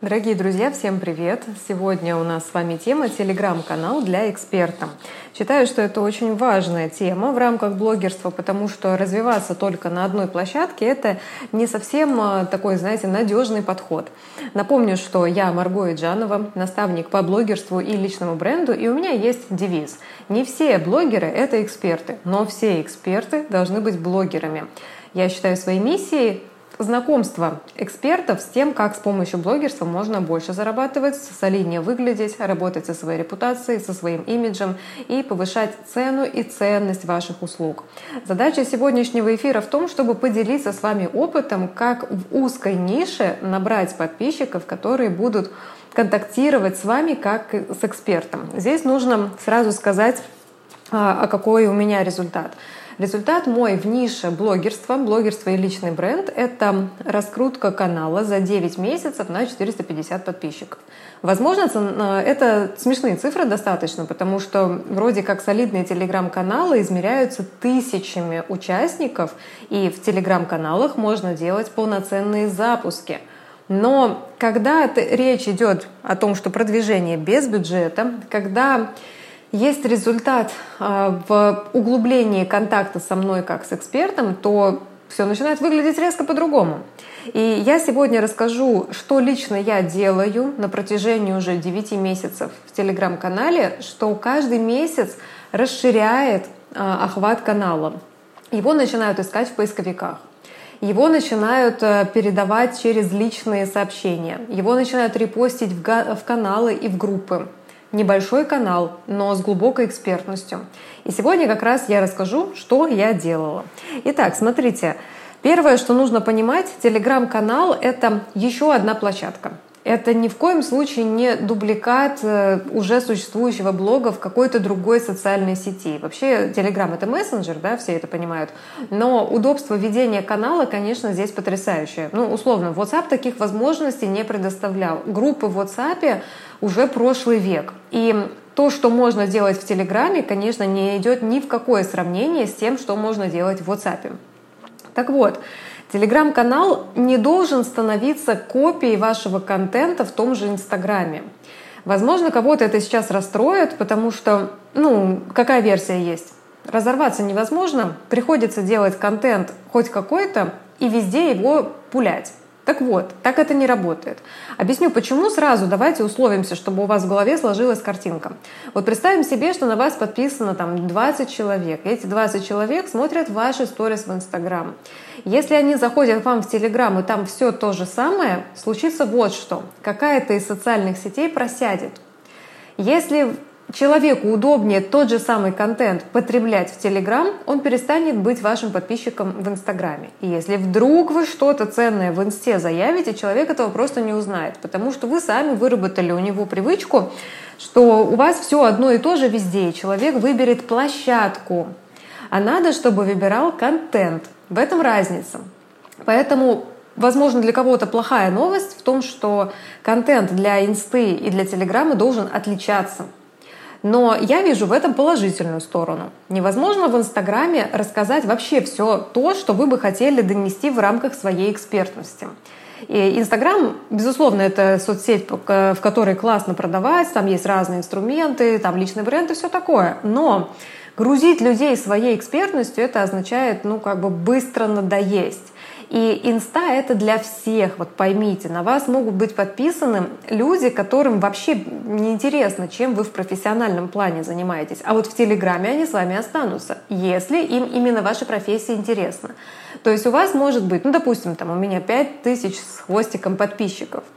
Дорогие друзья, всем привет! Сегодня у нас с вами тема «Телеграм-канал для эксперта». Считаю, что это очень важная тема в рамках блогерства, потому что развиваться только на одной площадке – это не совсем а, такой, знаете, надежный подход. Напомню, что я Марго Иджанова, наставник по блогерству и личному бренду, и у меня есть девиз. Не все блогеры – это эксперты, но все эксперты должны быть блогерами. Я считаю своей миссией знакомство экспертов с тем, как с помощью блогерства можно больше зарабатывать, солиднее выглядеть, работать со своей репутацией, со своим имиджем и повышать цену и ценность ваших услуг. Задача сегодняшнего эфира в том, чтобы поделиться с вами опытом, как в узкой нише набрать подписчиков, которые будут контактировать с вами как с экспертом. Здесь нужно сразу сказать, а, а какой у меня результат. Результат мой в нише блогерства, блогерство и личный бренд – это раскрутка канала за 9 месяцев на 450 подписчиков. Возможно, э, это смешные цифры достаточно, потому что вроде как солидные телеграм-каналы измеряются тысячами участников, и в телеграм-каналах можно делать полноценные запуски. Но когда речь идет о том, что продвижение без бюджета, когда есть результат а, в углублении контакта со мной как с экспертом, то все начинает выглядеть резко по-другому. И я сегодня расскажу, что лично я делаю на протяжении уже 9 месяцев в телеграм-канале, что каждый месяц расширяет а, охват канала. Его начинают искать в поисковиках. Его начинают э, передавать через личные сообщения. Его начинают репостить в каналы и в группы небольшой канал, но с глубокой экспертностью. И сегодня как раз я расскажу, что я делала. Итак, смотрите, первое, что нужно понимать, телеграм-канал — это еще одна площадка. Это ни в коем случае не дубликат э, уже существующего блога в какой-то другой социальной сети. Вообще Telegram это мессенджер, да, все это понимают. Но удобство ведения канала, конечно, здесь потрясающее. Ну, условно, WhatsApp таких возможностей не предоставлял. Группы в WhatsApp уже прошлый век. И то, что можно делать в Телеграме, конечно, не идет ни в какое сравнение с тем, что можно делать в WhatsApp. Так вот, Телеграм-канал не должен становиться копией вашего контента в том же Инстаграме. Возможно, кого-то это сейчас расстроит, потому что, ну, какая версия есть? Разорваться невозможно, приходится делать контент хоть какой-то и везде его пулять. Так вот, так это не работает. Объясню почему сразу. Давайте условимся, чтобы у вас в голове сложилась картинка. Вот представим себе, что на вас подписано там 20 человек. эти 20 человек смотрят ваши сторис в Инстаграм. Если они заходят к вам в Телеграм и там все то же самое, случится вот что. Какая-то из социальных сетей просядет. Если человеку удобнее тот же самый контент потреблять в Телеграм, он перестанет быть вашим подписчиком в Инстаграме. И если вдруг вы что-то ценное в Инсте заявите, человек этого просто не узнает, потому что вы сами выработали у него привычку, что у вас все одно и то же везде, и человек выберет площадку. А надо, чтобы выбирал контент. В этом разница. Поэтому Возможно, для кого-то плохая новость в том, что контент для инсты и для телеграма должен отличаться. Но я вижу в этом положительную сторону. Невозможно в Инстаграме рассказать вообще все то, что вы бы хотели донести в рамках своей экспертности. И Инстаграм, безусловно, это соцсеть, в которой классно продавать, там есть разные инструменты, там личный бренд и все такое. Но грузить людей своей экспертностью, это означает, ну, как бы быстро надоесть. И инста — это для всех, вот поймите, на вас могут быть подписаны люди, которым вообще не интересно, чем вы в профессиональном плане занимаетесь. А вот в Телеграме они с вами останутся, если им именно ваша профессия интересна. То есть у вас может быть, ну, допустим, там у меня 5000 с хвостиком подписчиков —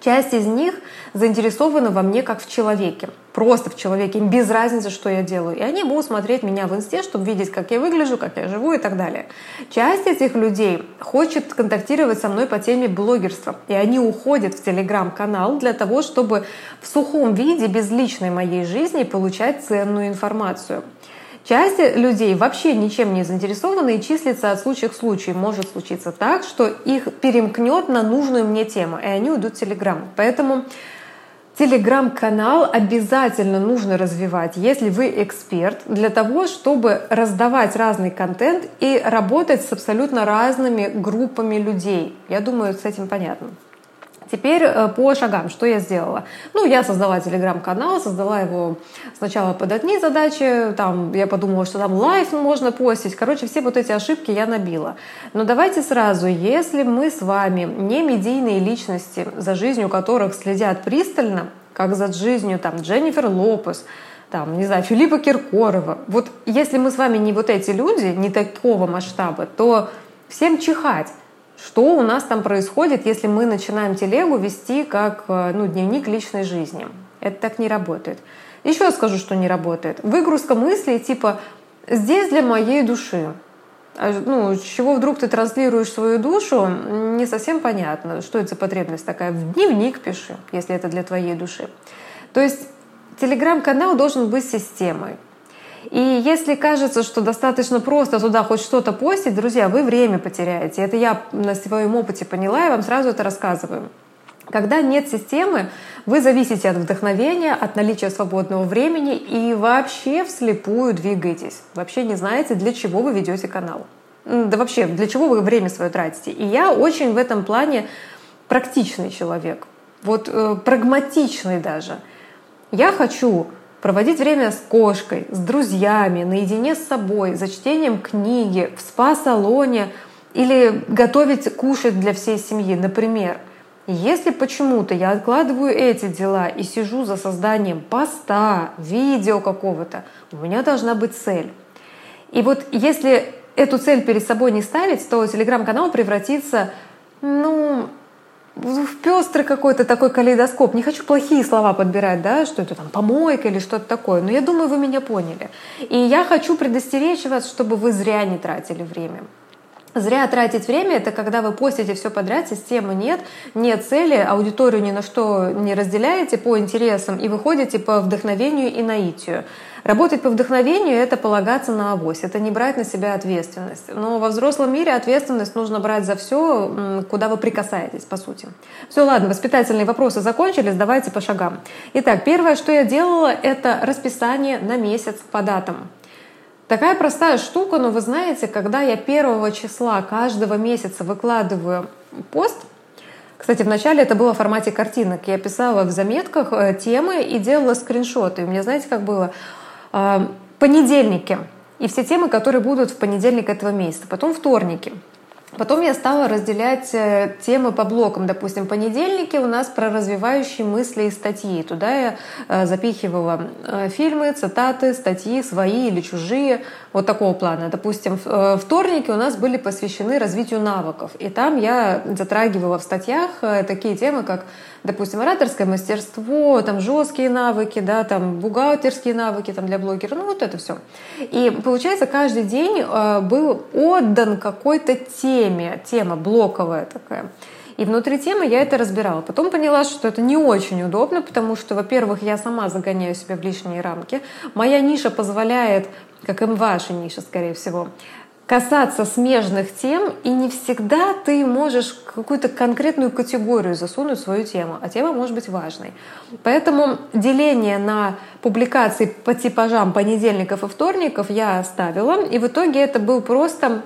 Часть из них заинтересована во мне как в человеке. Просто в человеке. Им без разницы, что я делаю. И они будут смотреть меня в инсте, чтобы видеть, как я выгляжу, как я живу и так далее. Часть этих людей хочет контактировать со мной по теме блогерства. И они уходят в телеграм-канал для того, чтобы в сухом виде, без личной моей жизни, получать ценную информацию. Часть людей вообще ничем не заинтересованы и числится от случая к случаю. Может случиться так, что их перемкнет на нужную мне тему, и они уйдут в Телеграм. Поэтому Телеграм-канал обязательно нужно развивать, если вы эксперт, для того, чтобы раздавать разный контент и работать с абсолютно разными группами людей. Я думаю, с этим понятно. Теперь э, по шагам, что я сделала? Ну, я создала телеграм-канал, создала его сначала под одни задачи, там я подумала, что там лайф можно постить. Короче, все вот эти ошибки я набила. Но давайте сразу, если мы с вами не медийные личности, за жизнью которых следят пристально, как за жизнью там Дженнифер Лопес, там, не знаю, Филиппа Киркорова. Вот если мы с вами не вот эти люди, не такого масштаба, то всем чихать что у нас там происходит, если мы начинаем телегу вести как э, ну, дневник личной жизни. Это так не работает. Еще скажу, что не работает. Выгрузка мыслей типа «здесь для моей души». А, ну, чего вдруг ты транслируешь свою душу, не совсем понятно, что это за потребность такая. В дневник пиши, если это для твоей души. То есть телеграм-канал должен быть системой. И если кажется, что достаточно просто туда хоть что-то постить, друзья, вы время потеряете. Это я на своем опыте поняла, и вам сразу это рассказываю. Когда нет системы, вы зависите от вдохновения, от наличия свободного времени и вообще вслепую двигаетесь. Вообще не знаете, для чего вы ведете канал. Да вообще, для чего вы время свое тратите. И я очень в этом плане практичный человек. Вот э, прагматичный даже. Я хочу проводить время с кошкой, с друзьями, наедине с собой, за чтением книги, в спа-салоне или готовить кушать для всей семьи, например. Если почему-то я откладываю эти дела и сижу за созданием поста, видео какого-то, у меня должна быть цель. И вот если эту цель перед собой не ставить, то телеграм-канал превратится, ну, в пестрый какой-то такой калейдоскоп. Не хочу плохие слова подбирать, да, что это там помойка или что-то такое, но я думаю, вы меня поняли. И я хочу предостеречь вас, чтобы вы зря не тратили время. Зря тратить время — это когда вы постите все подряд, системы нет, нет цели, аудиторию ни на что не разделяете по интересам и выходите по вдохновению и наитию. Работать по вдохновению — это полагаться на авось, это не брать на себя ответственность. Но во взрослом мире ответственность нужно брать за все, куда вы прикасаетесь, по сути. Все, ладно, воспитательные вопросы закончились, давайте по шагам. Итак, первое, что я делала, это расписание на месяц по датам. Такая простая штука, но вы знаете, когда я первого числа каждого месяца выкладываю пост, кстати, вначале это было в формате картинок. Я писала в заметках э, темы и делала скриншоты. И у меня, знаете, как было? понедельники и все темы, которые будут в понедельник этого месяца, потом вторники. Потом я стала разделять э, темы по блокам. Допустим, понедельники у нас про развивающие мысли и статьи. Туда я э, запихивала э, фильмы, цитаты, статьи свои или чужие, вот такого плана. Допустим, вторники у нас были посвящены развитию навыков. И там я затрагивала в статьях такие темы, как допустим, ораторское мастерство, там жесткие навыки, да, там бухгалтерские навыки там, для блогера, ну вот это все. И получается, каждый день э, был отдан какой-то теме, тема блоковая такая. И внутри темы я это разбирала. Потом поняла, что это не очень удобно, потому что, во-первых, я сама загоняю себя в лишние рамки. Моя ниша позволяет, как и ваша ниша, скорее всего, касаться смежных тем, и не всегда ты можешь какую-то конкретную категорию засунуть в свою тему, а тема может быть важной. Поэтому деление на публикации по типажам понедельников и вторников я оставила, и в итоге это был просто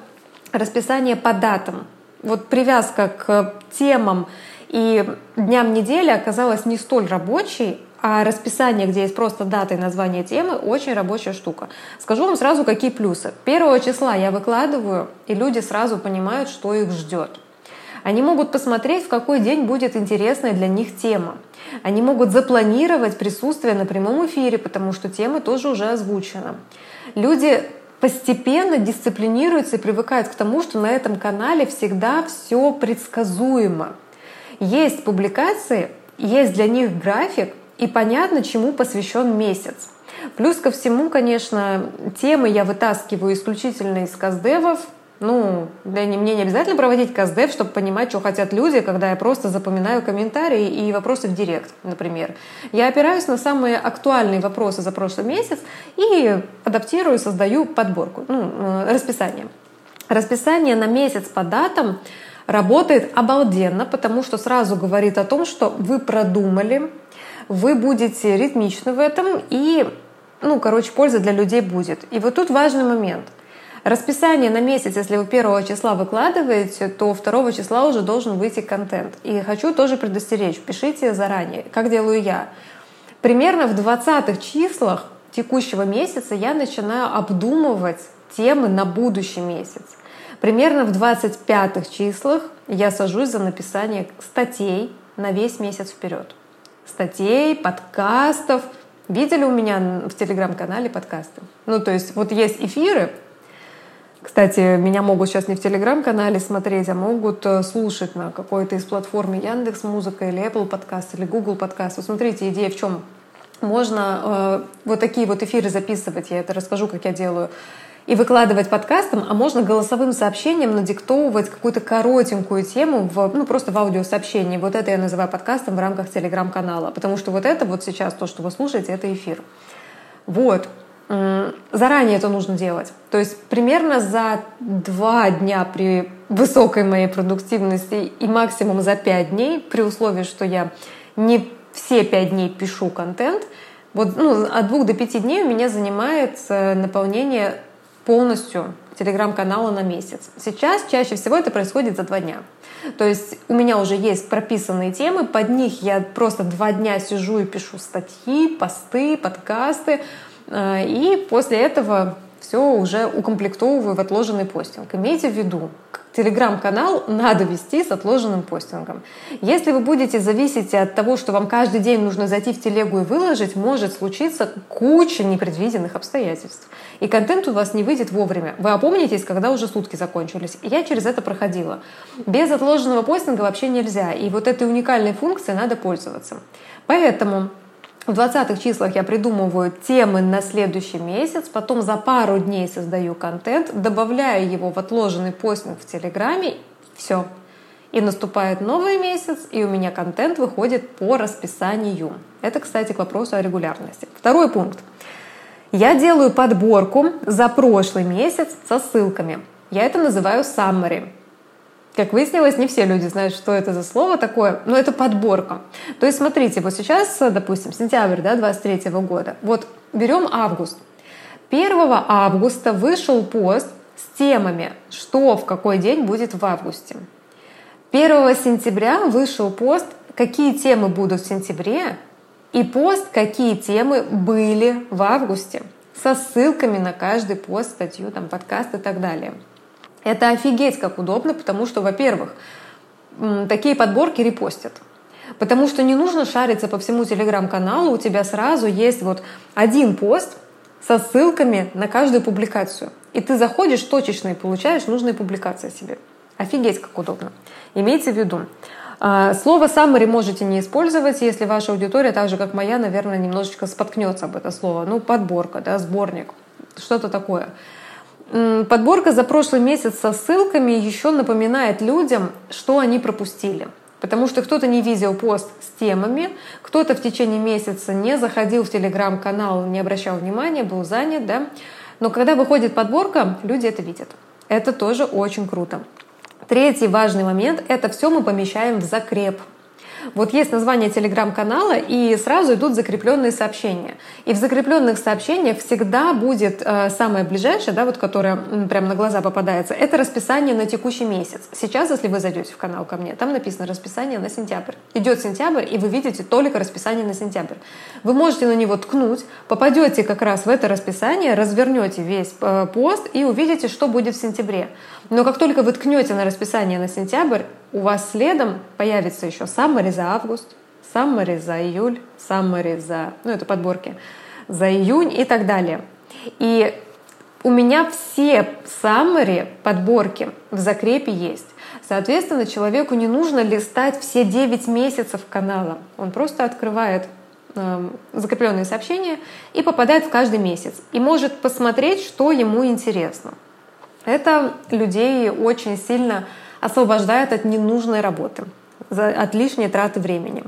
расписание по датам. Вот привязка к темам и дням недели оказалась не столь рабочей, а расписание, где есть просто дата и название темы, очень рабочая штука. Скажу вам сразу, какие плюсы. Первого числа я выкладываю, и люди сразу понимают, что их ждет. Они могут посмотреть, в какой день будет интересная для них тема. Они могут запланировать присутствие на прямом эфире, потому что тема тоже уже озвучена. Люди постепенно дисциплинируются и привыкают к тому, что на этом канале всегда все предсказуемо. Есть публикации, есть для них график, и понятно, чему посвящен месяц. Плюс ко всему, конечно, темы я вытаскиваю исключительно из каздевов. Ну, для не, мне не обязательно проводить каздев, чтобы понимать, что хотят люди, когда я просто запоминаю комментарии и вопросы в директ, например. Я опираюсь на самые актуальные вопросы за прошлый месяц и адаптирую, создаю подборку, ну, э, расписание. Расписание на месяц по датам работает обалденно, потому что сразу говорит о том, что вы продумали, вы будете ритмичны в этом, и, ну, короче, польза для людей будет. И вот тут важный момент. Расписание на месяц, если вы первого числа выкладываете, то второго числа уже должен выйти контент. И хочу тоже предостеречь, пишите заранее, как делаю я. Примерно в 20 числах текущего месяца я начинаю обдумывать темы на будущий месяц. Примерно в 25 числах я сажусь за написание статей на весь месяц вперед. Статей, подкастов. Видели у меня в телеграм-канале подкасты? Ну, то есть вот есть эфиры, кстати, меня могут сейчас не в Телеграм-канале смотреть, а могут э, слушать на какой-то из платформ Яндекс Музыка или Apple подкаст или Google подкаст. Вот смотрите, идея в чем? Можно э, вот такие вот эфиры записывать, я это расскажу, как я делаю, и выкладывать подкастом, а можно голосовым сообщением надиктовывать какую-то коротенькую тему в, ну, просто в аудиосообщении. Вот это я называю подкастом в рамках телеграм-канала, потому что вот это вот сейчас, то, что вы слушаете, это эфир. Вот. Заранее это нужно делать. То есть примерно за два дня при высокой моей продуктивности и максимум за пять дней, при условии, что я не все пять дней пишу контент, вот ну, от двух до пяти дней у меня занимает наполнение полностью телеграм-канала на месяц. Сейчас чаще всего это происходит за два дня. То есть у меня уже есть прописанные темы, под них я просто два дня сижу и пишу статьи, посты, подкасты, Э, и после этого все уже укомплектовываю в отложенный постинг. Имейте в виду, телеграм-канал надо вести с отложенным постингом. Если вы будете зависеть от того, что вам каждый день нужно зайти в телегу и выложить, может случиться куча непредвиденных обстоятельств. И контент у вас не выйдет вовремя. Вы опомнитесь, когда уже сутки закончились. И я через это проходила. Без отложенного постинга вообще нельзя. И вот этой уникальной функцией надо пользоваться. Поэтому в 20-х числах я придумываю темы на следующий месяц, потом за пару дней создаю контент, добавляю его в отложенный постинг в Телеграме, все. И наступает новый месяц, и у меня контент выходит по расписанию. Это, кстати, к вопросу о регулярности. Второй пункт. Я делаю подборку за прошлый месяц со ссылками. Я это называю summary. Как выяснилось, не все люди знают, что это за слово такое, но это подборка. То есть, смотрите, вот сейчас, допустим, сентябрь да, 23 года. Вот берем август. 1 августа вышел пост с темами, что в какой день будет в августе. 1 сентября вышел пост, какие темы будут в сентябре, и пост, какие темы были в августе, со ссылками на каждый пост, статью, там, подкаст и так далее. Это офигеть как удобно, потому что, во-первых, такие подборки репостят. Потому что не нужно шариться по всему телеграм-каналу, у тебя сразу есть вот один пост со ссылками на каждую публикацию. И ты заходишь точечно и получаешь нужные публикации себе. Офигеть, как удобно. Имейте в виду. А, слово summary можете не использовать, если ваша аудитория, так же как моя, наверное, немножечко споткнется об это слово. Ну, подборка, да, сборник, что-то такое. Подборка за прошлый месяц со ссылками еще напоминает людям, что они пропустили. Потому что кто-то не видел пост с темами, кто-то в течение месяца не заходил в телеграм-канал, не обращал внимания, был занят, да. Но когда выходит подборка, люди это видят. Это тоже очень круто. Третий важный момент — это все мы помещаем в закреп — вот есть название телеграм-канала, и сразу идут закрепленные сообщения. И в закрепленных сообщениях всегда будет э, самое ближайшее, да, вот которое прямо на глаза попадается, это расписание на текущий месяц. Сейчас, если вы зайдете в канал ко мне, там написано расписание на сентябрь. Идет сентябрь, и вы видите только расписание на сентябрь. Вы можете на него ткнуть, попадете как раз в это расписание, развернете весь э, пост и увидите, что будет в сентябре. Но как только вы ткнете на расписание на сентябрь, у вас следом появится еще summary за август, summary за июль, summary за, ну это подборки, за июнь и так далее. И у меня все summary, подборки в закрепе есть. Соответственно, человеку не нужно листать все 9 месяцев канала. Он просто открывает э, закрепленные сообщения и попадает в каждый месяц. И может посмотреть, что ему интересно. Это людей очень сильно освобождает от ненужной работы, от лишней траты времени.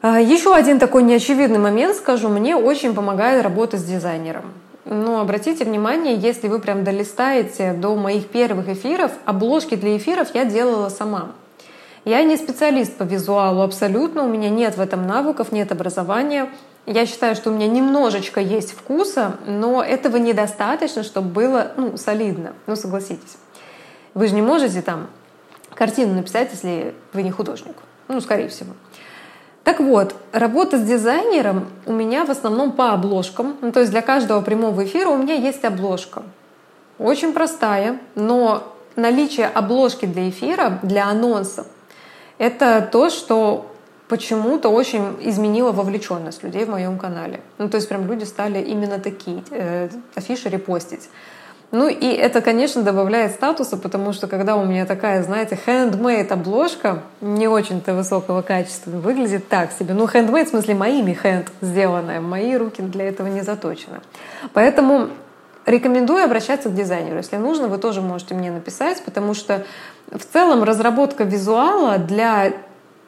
А, Еще один такой неочевидный момент, скажу, мне очень помогает работа с дизайнером. Но обратите внимание, если вы прям долистаете до моих первых эфиров, обложки для эфиров я делала сама. Я не специалист по визуалу абсолютно, у меня нет в этом навыков, нет образования. Я считаю, что у меня немножечко есть вкуса, но этого недостаточно, чтобы было ну, солидно. Ну, согласитесь. Вы же не можете там картину написать, если вы не художник. Ну, скорее всего. Так вот, работа с дизайнером у меня в основном по обложкам. Ну, то есть для каждого прямого эфира у меня есть обложка. Очень простая, но наличие обложки для эфира, для анонса, это то, что почему-то очень изменило вовлеченность людей в моем канале. Ну, то есть прям люди стали именно такие э, афиши репостить. Ну и это, конечно, добавляет статуса, потому что когда у меня такая, знаете, handmade обложка, не очень-то высокого качества, выглядит так себе. Ну, handmade в смысле моими hand сделанная, мои руки для этого не заточены. Поэтому рекомендую обращаться к дизайнеру. Если нужно, вы тоже можете мне написать, потому что в целом разработка визуала для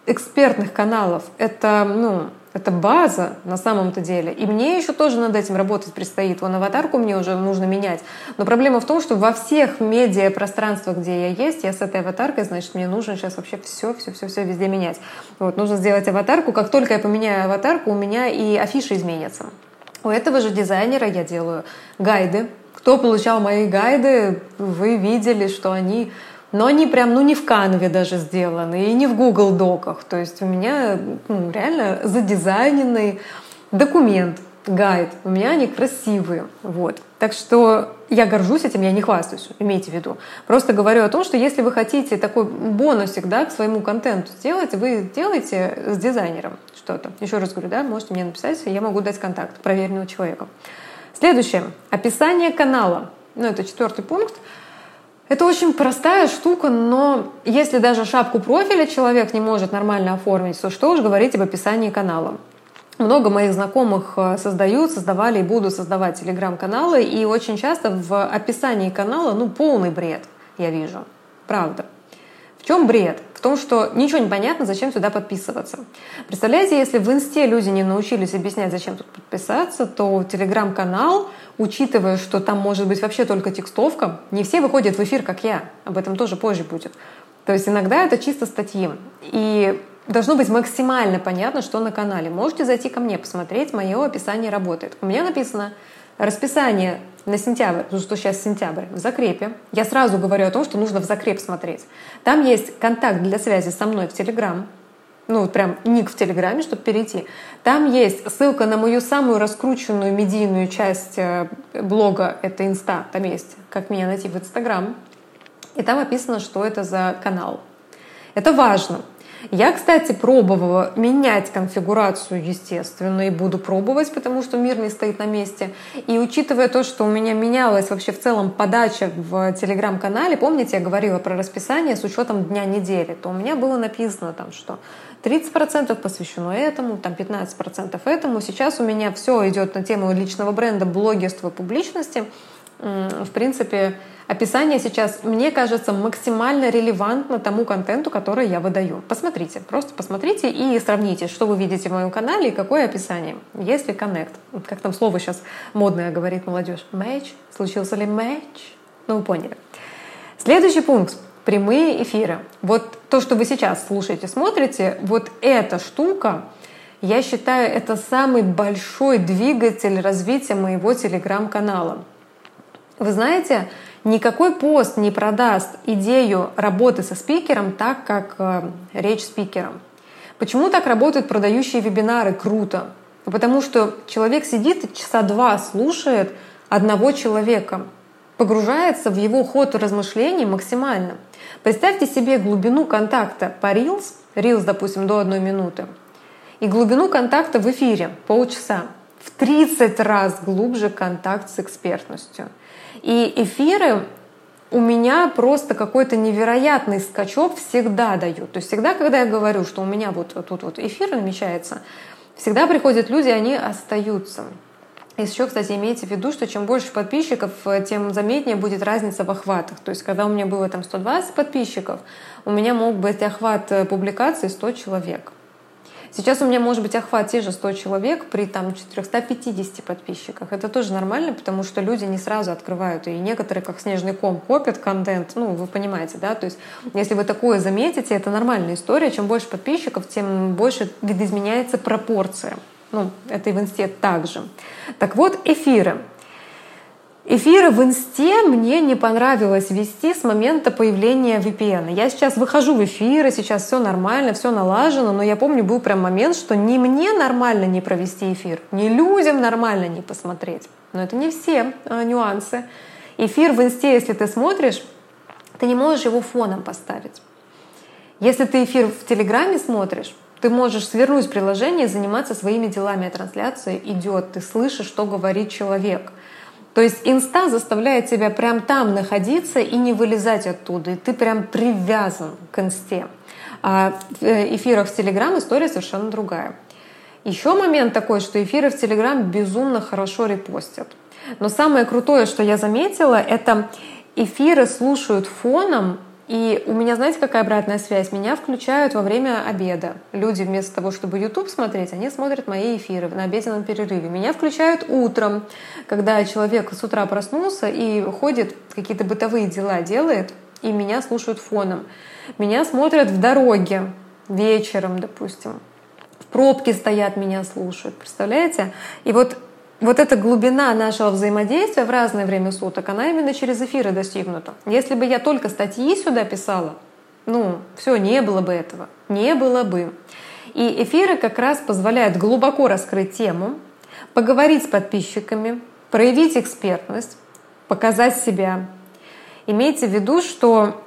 экспертных каналов — это, ну, это база на самом-то деле. И мне еще тоже над этим работать предстоит. Вон аватарку мне уже нужно менять. Но проблема в том, что во всех медиапространствах, где я есть, я с этой аватаркой, значит, мне нужно сейчас вообще все, все, все, все везде менять. Вот, нужно сделать аватарку. Как только я поменяю аватарку, у меня и афиши изменятся. У этого же дизайнера я делаю гайды. Кто получал мои гайды, вы видели, что они но они прям, ну, не в канве даже сделаны, и не в Google Доках. То есть у меня ну, реально задизайненный документ, гайд. У меня они красивые. Вот. Так что я горжусь этим, я не хвастаюсь, имейте в виду. Просто говорю о том, что если вы хотите такой бонусик да, к своему контенту сделать, вы делаете с дизайнером что-то. Еще раз говорю, да, можете мне написать, я могу дать контакт проверенного человека. Следующее. Описание канала. Ну, это четвертый пункт. Это очень простая штука, но если даже шапку профиля человек не может нормально оформить, то что уж говорить об описании канала. Много моих знакомых э, создают, создавали и будут создавать телеграм-каналы, и очень часто в описании канала, ну, полный бред, я вижу. Правда. В чем бред? В том, что ничего не понятно, зачем сюда подписываться. Представляете, если в инсте люди не научились объяснять, зачем тут подписаться, то телеграм-канал, учитывая, что там может быть вообще только текстовка, не все выходят в эфир, как я. Об этом тоже позже будет. То есть иногда это чисто статьи. И должно быть максимально понятно, что на канале. Можете зайти ко мне, посмотреть, мое описание работает. У меня написано расписание на сентябрь, потому что сейчас сентябрь, в закрепе. Я сразу говорю о том, что нужно в закреп смотреть. Там есть контакт для связи со мной в Телеграм, ну, прям ник в Телеграме, чтобы перейти. Там есть ссылка на мою самую раскрученную медийную часть э, блога, это Инста, там есть, как меня найти в Инстаграм. И там описано, что это за канал. Это важно. Я, кстати, пробовала менять конфигурацию, естественно, и буду пробовать, потому что мир не стоит на месте. И учитывая то, что у меня менялась вообще в целом подача в телеграм-канале, помните, я говорила про расписание с учетом дня недели, то у меня было написано там, что 30% посвящено этому, там 15% этому. Сейчас у меня все идет на тему личного бренда, блогерства, публичности. В принципе, описание сейчас, мне кажется, максимально релевантно тому контенту, который я выдаю. Посмотрите, просто посмотрите и сравните, что вы видите в моем канале и какое описание. Есть ли коннект? Как там слово сейчас модное говорит молодежь? Матч? Случился ли матч? Ну, вы поняли. Следующий пункт прямые эфиры. Вот то, что вы сейчас слушаете, смотрите, вот эта штука, я считаю, это самый большой двигатель развития моего телеграм-канала. Вы знаете, Никакой пост не продаст идею работы со спикером так, как э, речь спикера. Почему так работают продающие вебинары? Круто. Потому что человек сидит часа два слушает одного человека, погружается в его ход размышлений максимально. Представьте себе глубину контакта по Reels, Reels, допустим, до одной минуты, и глубину контакта в эфире полчаса. В 30 раз глубже контакт с экспертностью. И эфиры у меня просто какой-то невероятный скачок всегда дают. То есть всегда, когда я говорю, что у меня вот тут вот эфир намечается, всегда приходят люди, они остаются. И еще, кстати, имейте в виду, что чем больше подписчиков, тем заметнее будет разница в охватах. То есть, когда у меня было там 120 подписчиков, у меня мог быть охват публикации 100 человек. Сейчас у меня может быть охват те же 100 человек при там 450 подписчиках. Это тоже нормально, потому что люди не сразу открывают. И некоторые, как снежный ком, копят контент. Ну, вы понимаете, да? То есть, если вы такое заметите, это нормальная история. Чем больше подписчиков, тем больше видоизменяется пропорция. Ну, это и в инсте также. Так вот, эфиры. Эфиры в инсте мне не понравилось вести с момента появления VPN. Я сейчас выхожу в эфиры, сейчас все нормально, все налажено, но я помню, был прям момент, что ни мне нормально не провести эфир, ни людям нормально не посмотреть. Но это не все а, нюансы. Эфир в инсте, если ты смотришь, ты не можешь его фоном поставить. Если ты эфир в Телеграме смотришь, ты можешь свернуть приложение и заниматься своими делами, а трансляция идет, ты слышишь, что говорит человек. То есть инста заставляет тебя прям там находиться и не вылезать оттуда, и ты прям привязан к инсте. А в э, эфирах в Телеграм история совершенно другая. Еще момент такой, что эфиры в Телеграм безумно хорошо репостят. Но самое крутое, что я заметила, это эфиры слушают фоном и у меня, знаете, какая обратная связь? Меня включают во время обеда. Люди вместо того, чтобы YouTube смотреть, они смотрят мои эфиры на обеденном перерыве. Меня включают утром, когда человек с утра проснулся и ходит, какие-то бытовые дела делает, и меня слушают фоном. Меня смотрят в дороге вечером, допустим. В пробке стоят, меня слушают. Представляете? И вот вот эта глубина нашего взаимодействия в разное время суток, она именно через эфиры достигнута. Если бы я только статьи сюда писала, ну, все, не было бы этого. Не было бы. И эфиры как раз позволяют глубоко раскрыть тему, поговорить с подписчиками, проявить экспертность, показать себя. Имейте в виду, что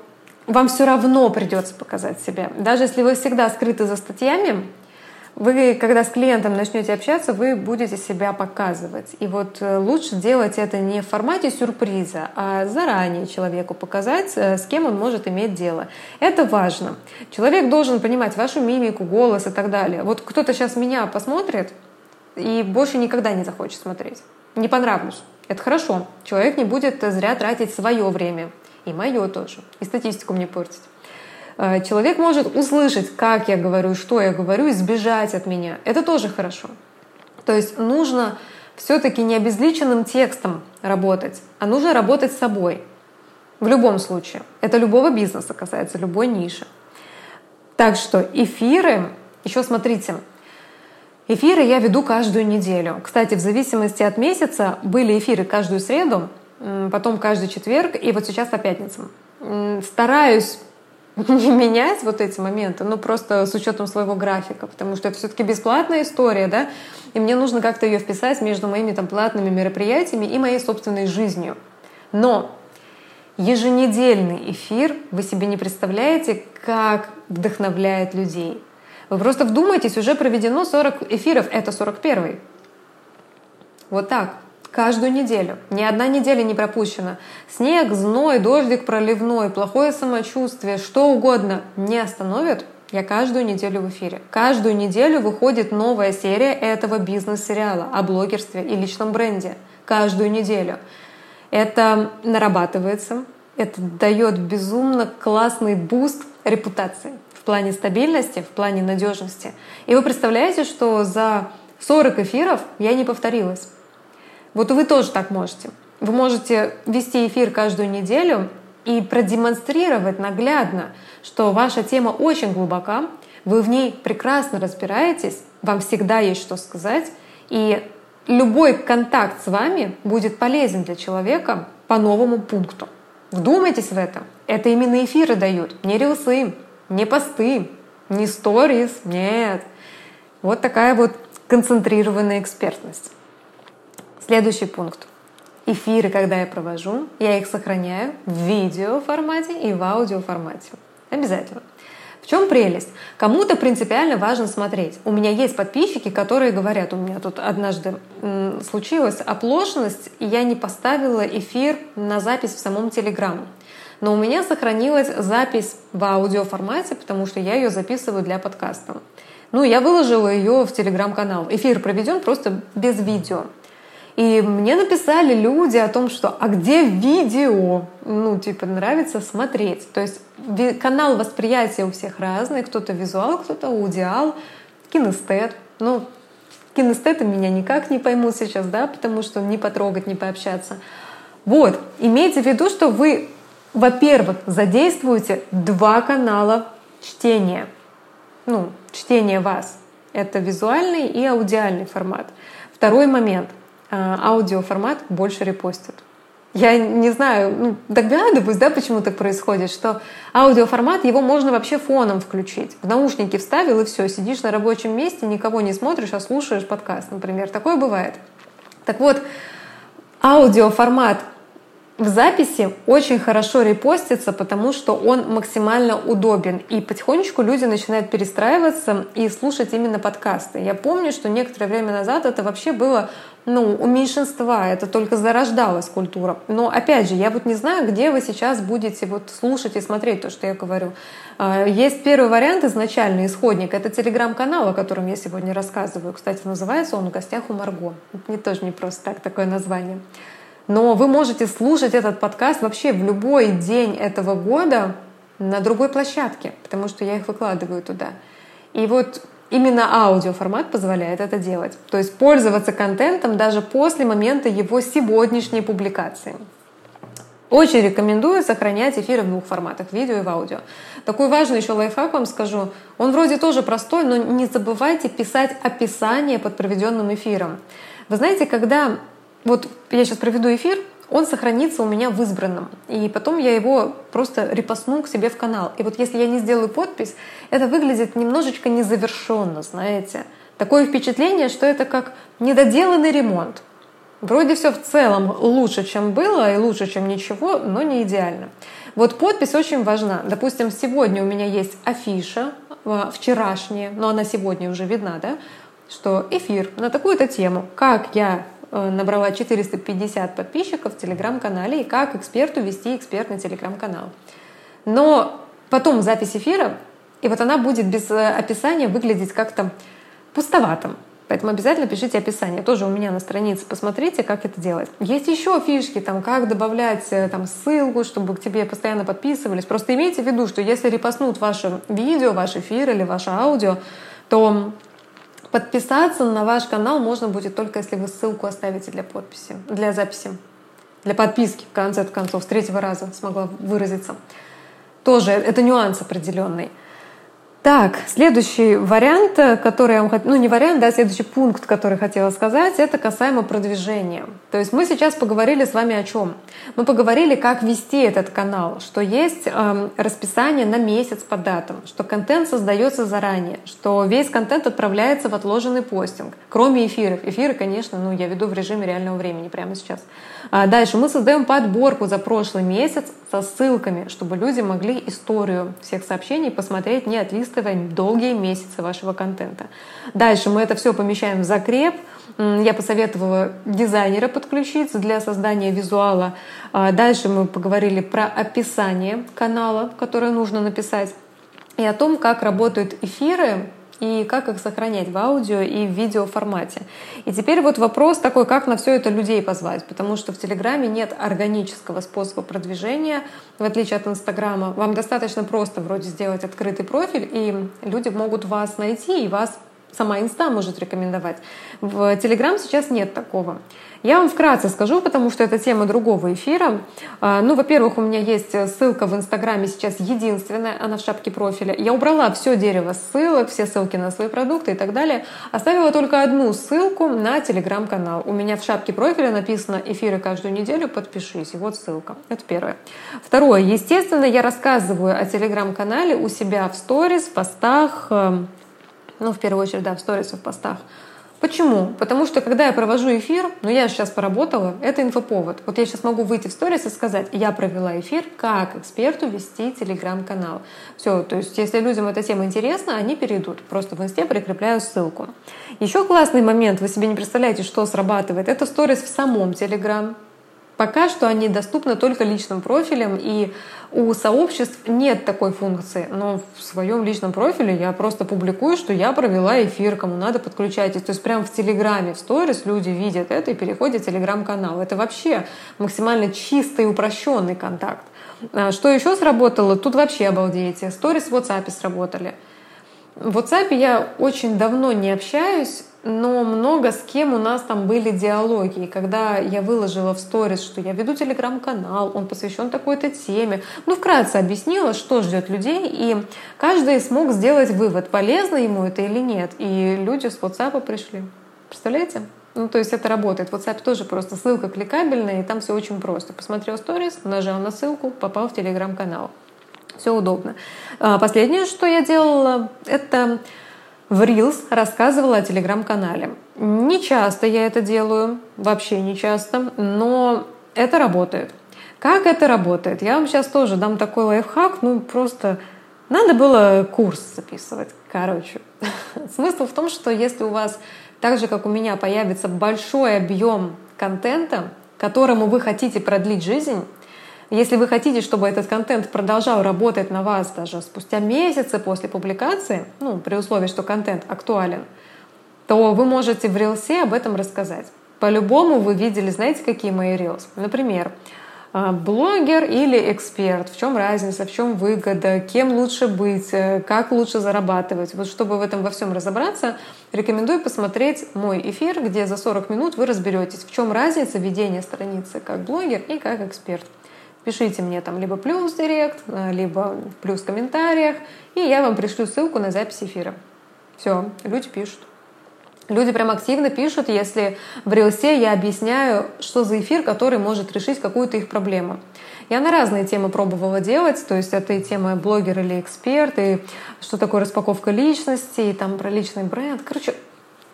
вам все равно придется показать себя. Даже если вы всегда скрыты за статьями, вы, когда с клиентом начнете общаться, вы будете себя показывать. И вот э, лучше делать это не в формате сюрприза, а заранее человеку показать, э, с кем он может иметь дело. Это важно. Человек должен понимать вашу мимику, голос и так далее. Вот кто-то сейчас меня посмотрит и больше никогда не захочет смотреть. Не понравлюсь. Это хорошо. Человек не будет зря тратить свое время. И мое тоже. И статистику мне портить. Э, человек может услышать, как я говорю, что я говорю, и сбежать от меня. Это тоже хорошо. То есть нужно все-таки не обезличенным текстом работать, а нужно работать с собой. В любом случае. Это любого бизнеса касается, любой ниши. Так что эфиры, еще смотрите, эфиры я веду каждую неделю. Кстати, в зависимости от месяца были эфиры каждую среду, потом каждый четверг и вот сейчас по пятницам. Стараюсь не менять вот эти моменты, ну просто с учетом своего графика, потому что это все-таки бесплатная история, да, и мне нужно как-то ее вписать между моими там платными мероприятиями и моей собственной жизнью. Но еженедельный эфир, вы себе не представляете, как вдохновляет людей. Вы просто вдумайтесь, уже проведено 40 эфиров, это 41 Вот так каждую неделю. Ни одна неделя не пропущена. Снег, зной, дождик проливной, плохое самочувствие, что угодно не остановят. Я каждую неделю в эфире. Каждую неделю выходит новая серия этого бизнес-сериала о блогерстве и личном бренде. Каждую неделю. Это нарабатывается, это дает безумно классный boost репутации в плане стабильности, в плане надежности. И вы представляете, что за 40 эфиров я не повторилась. Вот вы тоже так можете. Вы можете вести эфир каждую неделю и продемонстрировать наглядно, что ваша тема очень глубока, вы в ней прекрасно разбираетесь, вам всегда есть что сказать, и любой контакт с вами будет полезен для человека по новому пункту. Вдумайтесь в это. Это именно эфиры дают, не рилсы, не посты, не сторис, нет. Вот такая вот концентрированная экспертность. Следующий пункт. Эфиры, когда я провожу, я их сохраняю в видео формате и в аудио формате. Обязательно. В чем прелесть? Кому-то принципиально важно смотреть. У меня есть подписчики, которые говорят, у меня тут однажды случилась оплошность, и я не поставила эфир на запись в самом Телеграм. Но у меня сохранилась запись в аудиоформате, потому что я ее записываю для подкаста. Ну, я выложила ее в Телеграм-канал. Эфир проведен просто без видео. И мне написали люди о том, что «а где видео?» Ну, типа, нравится смотреть. То есть канал восприятия у всех разный. Кто-то визуал, кто-то аудиал. кинестет. Ну, кинестеты меня никак не поймут сейчас, да, потому что не потрогать, не пообщаться. Вот, имейте в виду, что вы, во-первых, задействуете два канала чтения. Ну, чтение вас. Это визуальный и аудиальный формат. Второй момент. А, аудиоформат больше репостят. Я не знаю, ну, догадываюсь, да, почему так происходит, что аудиоформат, его можно вообще фоном включить. В наушники вставил и все, сидишь на рабочем месте, никого не смотришь, а слушаешь подкаст, например. Такое бывает. Так вот, аудиоформат в записи очень хорошо репостится, потому что он максимально удобен. И потихонечку люди начинают перестраиваться и слушать именно подкасты. Я помню, что некоторое время назад это вообще было ну, у меньшинства, это только зарождалась культура. Но опять же, я вот не знаю, где вы сейчас будете вот слушать и смотреть то, что я говорю. А, есть первый вариант, изначальный исходник, это телеграм-канал, о котором я сегодня рассказываю. Кстати, называется он «В гостях у Марго». Это не тоже не просто так такое название. Но вы можете слушать этот подкаст вообще в любой день этого года на другой площадке, потому что я их выкладываю туда. И вот именно аудиоформат позволяет это делать. То есть пользоваться контентом даже после момента его сегодняшней публикации. Очень рекомендую сохранять эфиры в двух форматах, видео и в аудио. Такой важный еще лайфхак вам скажу. Он вроде тоже простой, но не забывайте писать описание под проведенным эфиром. Вы знаете, когда вот я сейчас проведу эфир, он сохранится у меня в избранном. И потом я его просто репостну к себе в канал. И вот если я не сделаю подпись, это выглядит немножечко незавершенно, знаете. Такое впечатление, что это как недоделанный ремонт. Вроде все в целом лучше, чем было, и лучше, чем ничего, но не идеально. Вот подпись очень важна. Допустим, сегодня у меня есть афиша, а, вчерашняя, но она сегодня уже видна, да, что эфир на такую-то тему, как я Э, набрала 450 подписчиков в телеграм-канале и как эксперту вести экспертный телеграм-канал. Но потом запись эфира, и вот она будет без э, описания выглядеть как-то пустоватым. Поэтому обязательно пишите описание. Тоже у меня на странице посмотрите, как это делать. Есть еще фишки, там, как добавлять э, там, ссылку, чтобы к тебе постоянно подписывались. Просто имейте в виду, что если репостнут ваше видео, ваш эфир или ваше аудио, то Подписаться на ваш канал можно будет только если вы ссылку оставите для подписи, для записи, для подписки, в конце концов, с третьего раза смогла выразиться. Тоже это нюанс определенный. Так, следующий вариант, который я вам хотела, ну не вариант, да, следующий пункт, который хотела сказать, это касаемо продвижения. То есть мы сейчас поговорили с вами о чем? Мы поговорили, как вести этот канал, что есть э, расписание на месяц по датам, что контент создается заранее, что весь контент отправляется в отложенный постинг, кроме эфиров. Эфиры, конечно, ну я веду в режиме реального времени прямо сейчас. А дальше мы создаем подборку за прошлый месяц со ссылками, чтобы люди могли историю всех сообщений посмотреть, не отлистывая долгие месяцы вашего контента. Дальше мы это все помещаем в закреп. Я посоветовала дизайнера подключиться для создания визуала. А дальше мы поговорили про описание канала, которое нужно написать, и о том, как работают эфиры и как их сохранять в аудио и в видео формате. И теперь вот вопрос такой, как на все это людей позвать, потому что в Телеграме нет органического способа продвижения, в отличие от Инстаграма. Вам достаточно просто вроде сделать открытый профиль, и люди могут вас найти и вас сама инста может рекомендовать. В Телеграм сейчас нет такого. Я вам вкратце скажу, потому что это тема другого эфира. А, ну, во-первых, у меня есть ссылка в Инстаграме сейчас единственная, она в шапке профиля. Я убрала все дерево ссылок, все ссылки на свои продукты и так далее. Оставила только одну ссылку на Телеграм-канал. У меня в шапке профиля написано «Эфиры каждую неделю, подпишись». И вот ссылка. Это первое. Второе. Естественно, я рассказываю о Телеграм-канале у себя в сторис, в постах, эм, ну, в первую очередь, да, в сторисах, в постах. Почему? Потому что когда я провожу эфир, ну я сейчас поработала, это инфоповод. Вот я сейчас могу выйти в сторис и сказать, я провела эфир, как эксперту вести телеграм-канал. Все, то есть если людям эта тема интересна, они перейдут. Просто в инсте прикрепляю ссылку. Еще классный момент, вы себе не представляете, что срабатывает. Это сторис в самом телеграм. Пока что они доступны только личным профилем, и у сообществ нет такой функции. Но в своем личном профиле я просто публикую, что я провела эфир, кому надо, подключайтесь. То есть прямо в Телеграме, в сторис люди видят это и переходят в Телеграм-канал. Это вообще максимально чистый и упрощенный контакт. А что еще сработало? Тут вообще обалдеете. Сторис в WhatsApp сработали. В WhatsApp я очень давно не общаюсь, но много с кем у нас там были диалоги. И когда я выложила в сторис, что я веду телеграм-канал, он посвящен такой-то теме, ну, вкратце объяснила, что ждет людей, и каждый смог сделать вывод, полезно ему это или нет. И люди с WhatsApp пришли. Представляете? Ну, то есть это работает. WhatsApp тоже просто ссылка кликабельная, и там все очень просто. Посмотрел сторис, нажал на ссылку, попал в телеграм-канал. Все удобно. А, последнее, что я делала, это в Reels рассказывала о телеграм-канале. Не часто я это делаю, вообще не часто, но это работает. Как это работает? Я вам сейчас тоже дам такой лайфхак, ну просто надо было курс записывать. Короче, смысл в том, что если у вас, так же как у меня, появится большой объем контента, которому вы хотите продлить жизнь, если вы хотите, чтобы этот контент продолжал работать на вас даже спустя месяцы после публикации, ну, при условии, что контент актуален, то вы можете в рилсе об этом рассказать. По-любому вы видели, знаете, какие мои рилс? Например, а, блогер или эксперт, в чем разница, в чем выгода, кем лучше быть, э, как лучше зарабатывать. Вот чтобы в этом во всем разобраться, рекомендую посмотреть мой эфир, где за 40 минут вы разберетесь, в чем разница ведения страницы как блогер и как эксперт. Пишите мне там либо плюс директ, э, либо плюс в комментариях, и я вам пришлю ссылку на запись эфира. Все, люди пишут. Люди прям активно пишут, если в рилсе я объясняю, что за эфир, который может решить какую-то их проблему. Я на разные темы пробовала делать, то есть это и тема блогер или эксперт, и что такое распаковка личности, и там про личный бренд. Короче,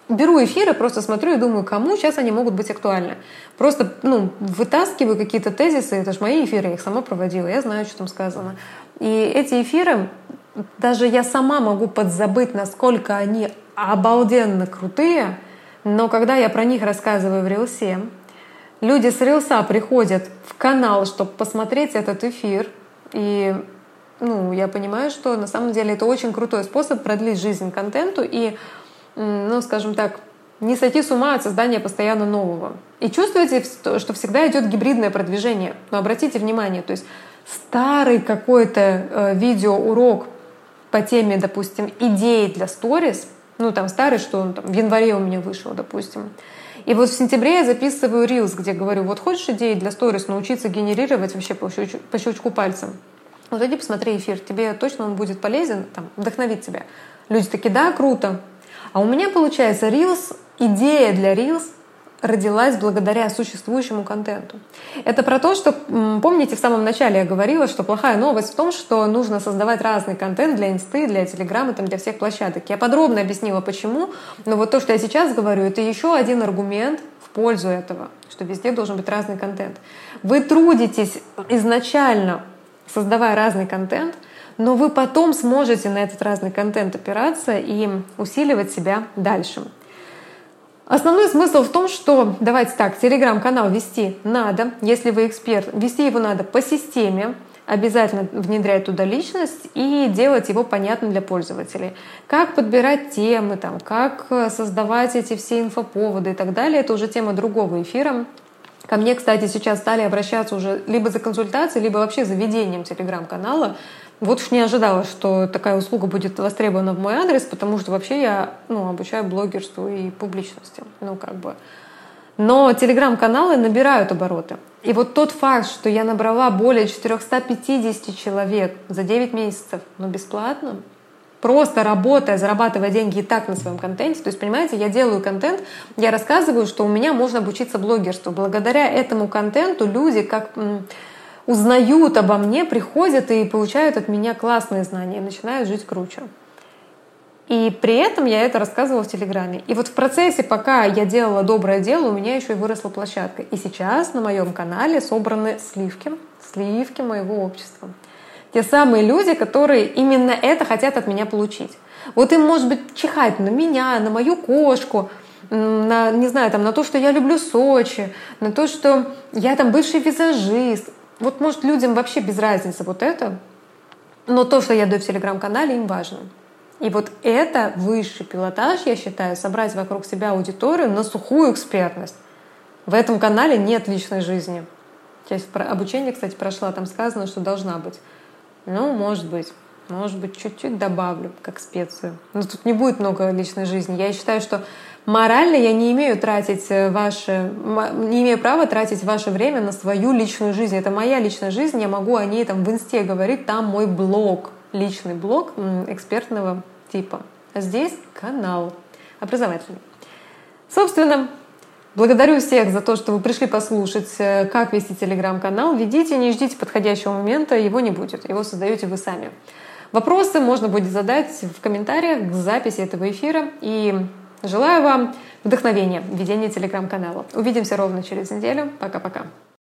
беру эфиры, просто смотрю и думаю, кому сейчас они могут быть актуальны. Просто ну, вытаскиваю какие-то тезисы, это же мои эфиры, я их сама проводила, я знаю, что там сказано. И эти эфиры, даже я сама могу подзабыть, насколько они обалденно крутые, но когда я про них рассказываю в Рилсе, люди с Рилса приходят в канал, чтобы посмотреть этот эфир, и ну, я понимаю, что на самом деле это очень крутой способ продлить жизнь контенту и ну, скажем так, не сойти с ума от создания постоянно нового. И чувствуете, что всегда идет гибридное продвижение. Но обратите внимание, то есть старый какой-то э, видеоурок по теме, допустим, идеи для сторис, ну там старый, что он там в январе у меня вышел, допустим. И вот в сентябре я записываю рилс, где говорю, вот хочешь идеи для сторис научиться генерировать вообще по щелчку, по щелчку пальцем? Вот иди посмотри эфир, тебе точно он будет полезен, там, вдохновит тебя. Люди такие, да, круто, а у меня получается Reels, идея для Reels родилась благодаря существующему контенту. Это про то, что, помните, в самом начале я говорила, что плохая новость в том, что нужно создавать разный контент для инсты, для телеграммы, там, для всех площадок. Я подробно объяснила, почему, но вот то, что я сейчас говорю, это еще один аргумент в пользу этого, что везде должен быть разный контент. Вы трудитесь изначально, создавая разный контент — но вы потом сможете на этот разный контент опираться и усиливать себя дальше. Основной смысл в том, что, давайте так, телеграм-канал вести надо, если вы эксперт, вести его надо по системе, обязательно внедрять туда личность и делать его понятным для пользователей. Как подбирать темы, там, как создавать эти все инфоповоды и так далее, это уже тема другого эфира. Ко мне, кстати, сейчас стали обращаться уже либо за консультацией, либо вообще за ведением телеграм-канала, вот уж не ожидала, что такая услуга будет востребована в мой адрес, потому что вообще я ну, обучаю блогерству и публичности. Ну, как бы. Но телеграм-каналы набирают обороты. И вот тот факт, что я набрала более 450 человек за 9 месяцев, но ну, бесплатно, просто работая, зарабатывая деньги и так на своем контенте. То есть, понимаете, я делаю контент, я рассказываю, что у меня можно обучиться блогерству. Благодаря этому контенту люди, как узнают обо мне, приходят и получают от меня классные знания и начинают жить круче. И при этом я это рассказывала в Телеграме. И вот в процессе, пока я делала доброе дело, у меня еще и выросла площадка. И сейчас на моем канале собраны сливки, сливки моего общества. Те самые люди, которые именно это хотят от меня получить. Вот им, может быть, чихать на меня, на мою кошку, на, не знаю, там, на то, что я люблю Сочи, на то, что я там бывший визажист. Вот, может, людям вообще без разницы вот это, но то, что я даю в Телеграм-канале, им важно. И вот это высший пилотаж, я считаю, собрать вокруг себя аудиторию на сухую экспертность. В этом канале нет личной жизни. Часть обучения, кстати, прошла, там сказано, что должна быть. Ну, может быть. может быть, чуть-чуть добавлю, как специю. Но тут не будет много личной жизни. Я считаю, что морально я не имею тратить э, ваше, не имею права тратить ваше время на свою личную жизнь. Это моя личная жизнь, я могу о ней там в инсте говорить, там мой блог, личный блог экспертного типа. А здесь канал образовательный. Собственно, Благодарю всех за то, что вы пришли послушать, э, как вести телеграм-канал. Ведите, не ждите подходящего момента, его не будет. Его создаете вы сами. Вопросы можно будет задать в комментариях к записи этого эфира. И желаю вам вдохновения в ведении телеграм-канала. Увидимся ровно через неделю. Пока-пока.